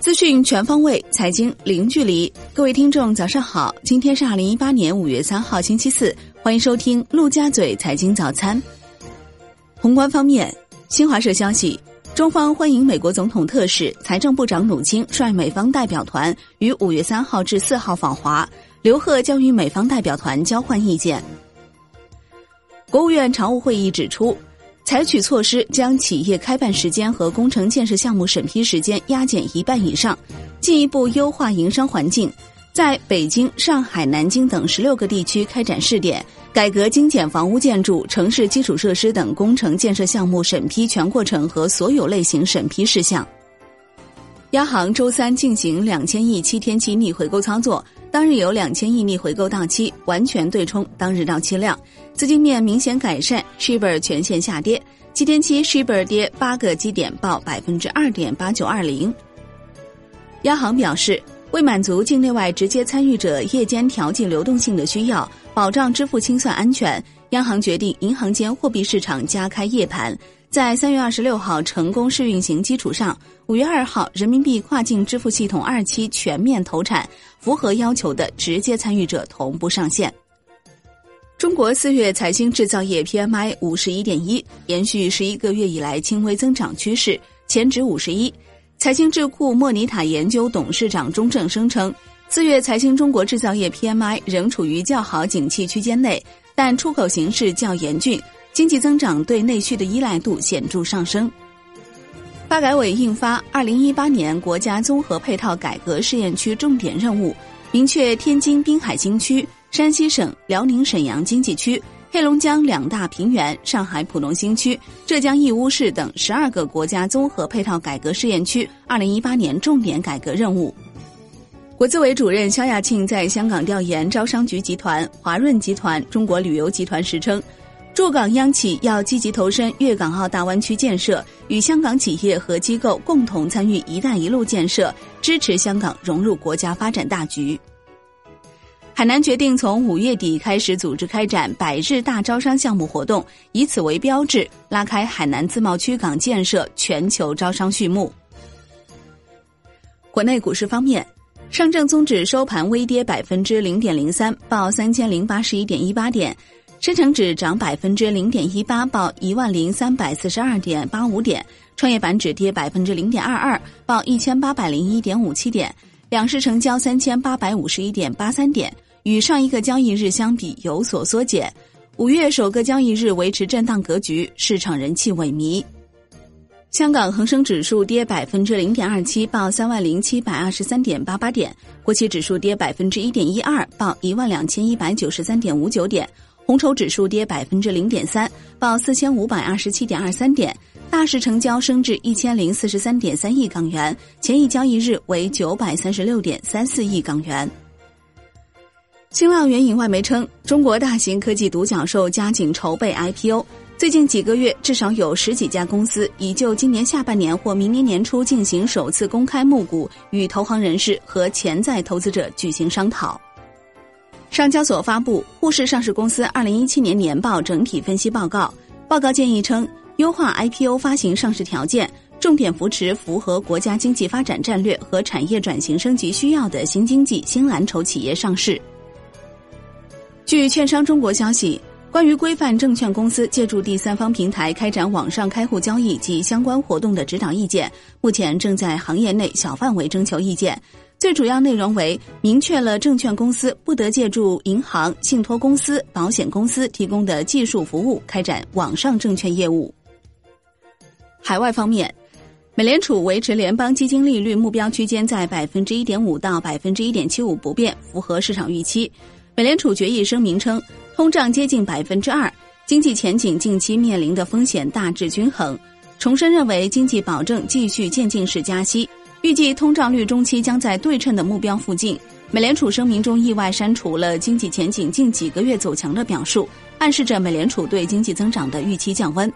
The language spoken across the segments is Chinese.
资讯全方位，财经零距离。各位听众，早上好！今天是二零一八年五月三号，星期四，欢迎收听陆家嘴财经早餐。宏观方面，新华社消息，中方欢迎美国总统特使、财政部长努钦率美方代表团于五月三号至四号访华，刘鹤将与美方代表团交换意见。国务院常务会议指出。采取措施将企业开办时间和工程建设项目审批时间压减一半以上，进一步优化营商环境，在北京、上海、南京等十六个地区开展试点，改革精简房屋建筑、城市基础设施等工程建设项目审批全过程和所有类型审批事项。央行周三进行两千亿七天期逆回购操作。当日有两千亿逆回购到期，完全对冲当日到期量，资金面明显改善。Shibor 全线下跌，七天期 Shibor 跌八个基点，报百分之二点八九二零。央行表示，为满足境内外直接参与者夜间调剂流动性的需要，保障支付清算安全，央行决定银行间货币市场加开夜盘。在三月二十六号成功试运行基础上，五月二号人民币跨境支付系统二期全面投产，符合要求的直接参与者同步上线。中国四月财新制造业 PMI 五十一点一，延续十一个月以来轻微增长趋势，前值五十一。财新智库莫尼塔研究董事长钟正声称，四月财新中国制造业 PMI 仍处于较好景气区间内，但出口形势较严峻。经济增长对内需的依赖度显著上升。发改委印发《二零一八年国家综合配套改革试验区重点任务》，明确天津滨海新区、山西省辽宁沈阳经济区、黑龙江两大平原、上海浦东新区、浙江义乌市等十二个国家综合配套改革试验区二零一八年重点改革任务。国资委主任肖亚庆在香港调研招商局集团、华润集团、中国旅游集团时称。驻港央企要积极投身粤港澳大湾区建设，与香港企业和机构共同参与“一带一路”建设，支持香港融入国家发展大局。海南决定从五月底开始组织开展百日大招商项目活动，以此为标志，拉开海南自贸区港建设全球招商序幕。国内股市方面，上证综指收盘微跌百分之零点零三，报三千零八十一点一八点。深成指涨百分之零点一八，报一万零三百四十二点八五点；创业板指跌百分之零点二二，报一千八百零一点五七点。两市成交三千八百五十一点八三点，与上一个交易日相比有所缩减。五月首个交易日维持震荡格局，市场人气萎靡。香港恒生指数跌百分之零点二七，报三万零七百二十三点八八点；国企指数跌百分之一点一二，报一万两千一百九十三点五九点。红筹指数跌百分之零点三，报四千五百二十七点二三点，大市成交升至一千零四十三点三亿港元，前一交易日为九百三十六点三四亿港元。新浪援引外媒称，中国大型科技独角兽加紧筹备 IPO，最近几个月至少有十几家公司已就今年下半年或明年年初进行首次公开募股，与投行人士和潜在投资者举行商讨。上交所发布沪市上市公司二零一七年年报整体分析报告，报告建议称，优化 IPO 发行上市条件，重点扶持符合国家经济发展战略和产业转型升级需要的新经济新蓝筹企业上市。据券商中国消息，关于规范证券公司借助第三方平台开展网上开户交易及相关活动的指导意见，目前正在行业内小范围征求意见。最主要内容为明确了证券公司不得借助银行、信托公司、保险公司提供的技术服务开展网上证券业务。海外方面，美联储维持联邦基金利率目标区间在百分之一点五到百分之一点七五不变，符合市场预期。美联储决议声明称，通胀接近百分之二，经济前景近期面临的风险大致均衡，重申认为经济保证继续渐进式加息。预计通胀率中期将在对称的目标附近。美联储声明中意外删除了经济前景近几个月走强的表述，暗示着美联储对经济增长的预期降温。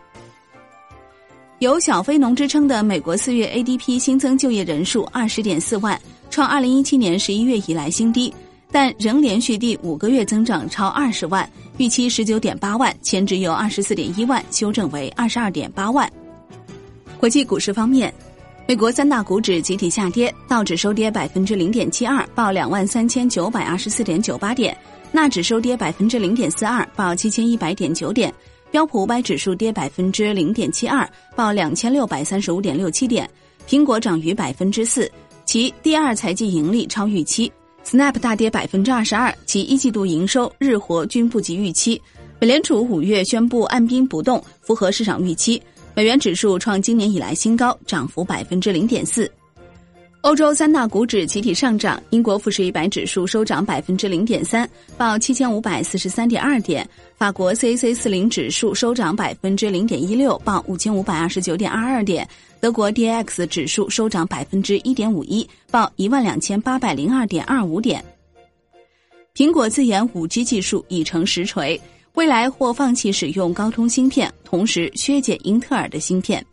有“小非农”之称的美国四月 ADP 新增就业人数二十点四万，创二零一七年十一月以来新低，但仍连续第五个月增长超二十万，预期十九点八万，前值由二十四点一万修正为二十二点八万。国际股市方面，美国三大股指集体下跌，道指收跌百分之零点七二，报两万三千九百二十四点九八点；纳指收跌百分之零点四二，报七千一百点九点；标普五百指数跌百分之零点七二，报两千六百三十五点六七点。苹果涨逾百分之四，其第二财季盈利超预期；Snap 大跌百分之二十二，其一季度营收、日活均不及预期。美联储五月宣布按兵不动，符合市场预期。美元指数创今年以来新高，涨幅百分之零点四。欧洲三大股指集体上涨，英国富时一百指数收涨百分之零点三，报七千五百四十三点二点；法国 CAC 四零指数收涨百分之零点一六，报五千五百二十九点二二点；德国 DAX 指数收涨百分之一点五一，报一万两千八百零二点二五点。苹果自研五 G 技术已成实锤。未来或放弃使用高通芯片，同时削减英特尔的芯片。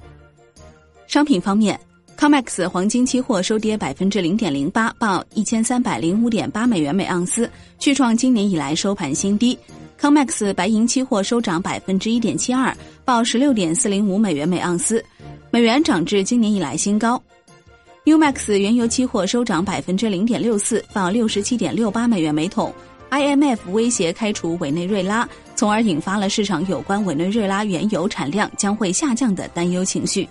商品方面，COMEX 黄金期货收跌百分之零点零八，报一千三百零五点八美元每盎司，续创今年以来收盘新低。COMEX 白银期货收涨百分之一点七二，报十六点四零五美元每盎司，美元涨至今年以来新高。UMAX 原油期货收涨百分之零点六四，报六十七点六八美元每桶。IMF 威胁开除委内瑞拉，从而引发了市场有关委内瑞拉原油产量将会下降的担忧情绪。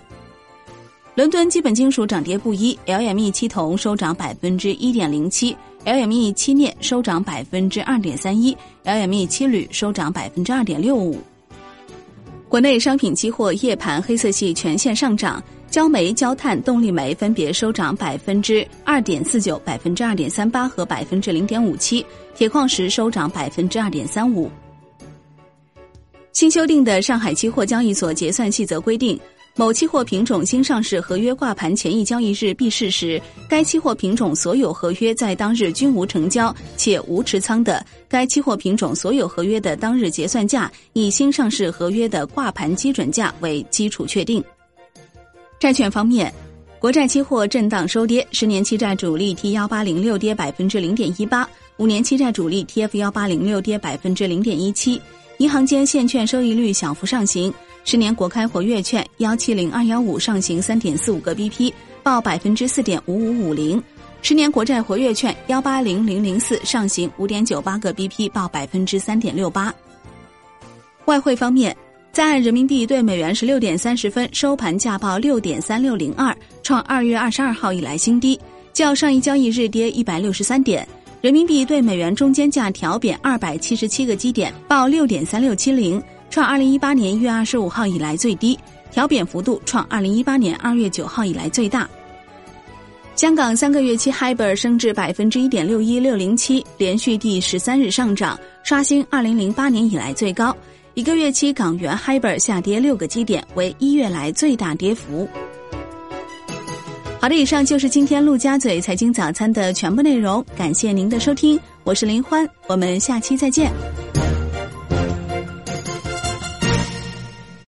伦敦基本金属涨跌不一，LME 七铜收涨百分之一点零七，LME 七镍收涨百分之二点三一，LME 七铝收涨百分之二点六五。国内商品期货夜盘黑色系全线上涨。焦煤、焦炭、动力煤分别收涨百分之二点四九、百分之二点三八和百分之零点五七，铁矿石收涨百分之二点三五。新修订的上海期货交易所结算细则规定，某期货品种新上市合约挂盘前一交易日闭市时，该期货品种所有合约在当日均无成交且无持仓的，该期货品种所有合约的当日结算价以新上市合约的挂盘基准价为基础确定。债券方面，国债期货震荡收跌，十年期债主力 T 幺八零六跌百分之零点一八，五年期债主力 TF 幺八零六跌百分之零点一七。银行间现券收益率小幅上行，十年国开活跃券幺七零二幺五上行三点四五个 BP，报百分之四点五五五零；十年国债活跃券幺八零零零四上行五点九八个 BP，报百分之三点六八。外汇方面。在岸人民币对美元十六点三十分收盘价报六点三六零二，创二月二十二号以来新低，较上一交易日跌一百六十三点。人民币对美元中间价调贬二百七十七个基点，报六点三六七零，创二零一八年一月二十五号以来最低，调贬幅度创二零一八年二月九号以来最大。香港三个月期 HIBOR 升至百分之一点六一六零七，连续第十三日上涨，刷新二零零八年以来最高。一个月期港元 HIBOR 下跌六个基点，为一月来最大跌幅。好的，以上就是今天陆家嘴财经早餐的全部内容，感谢您的收听，我是林欢，我们下期再见。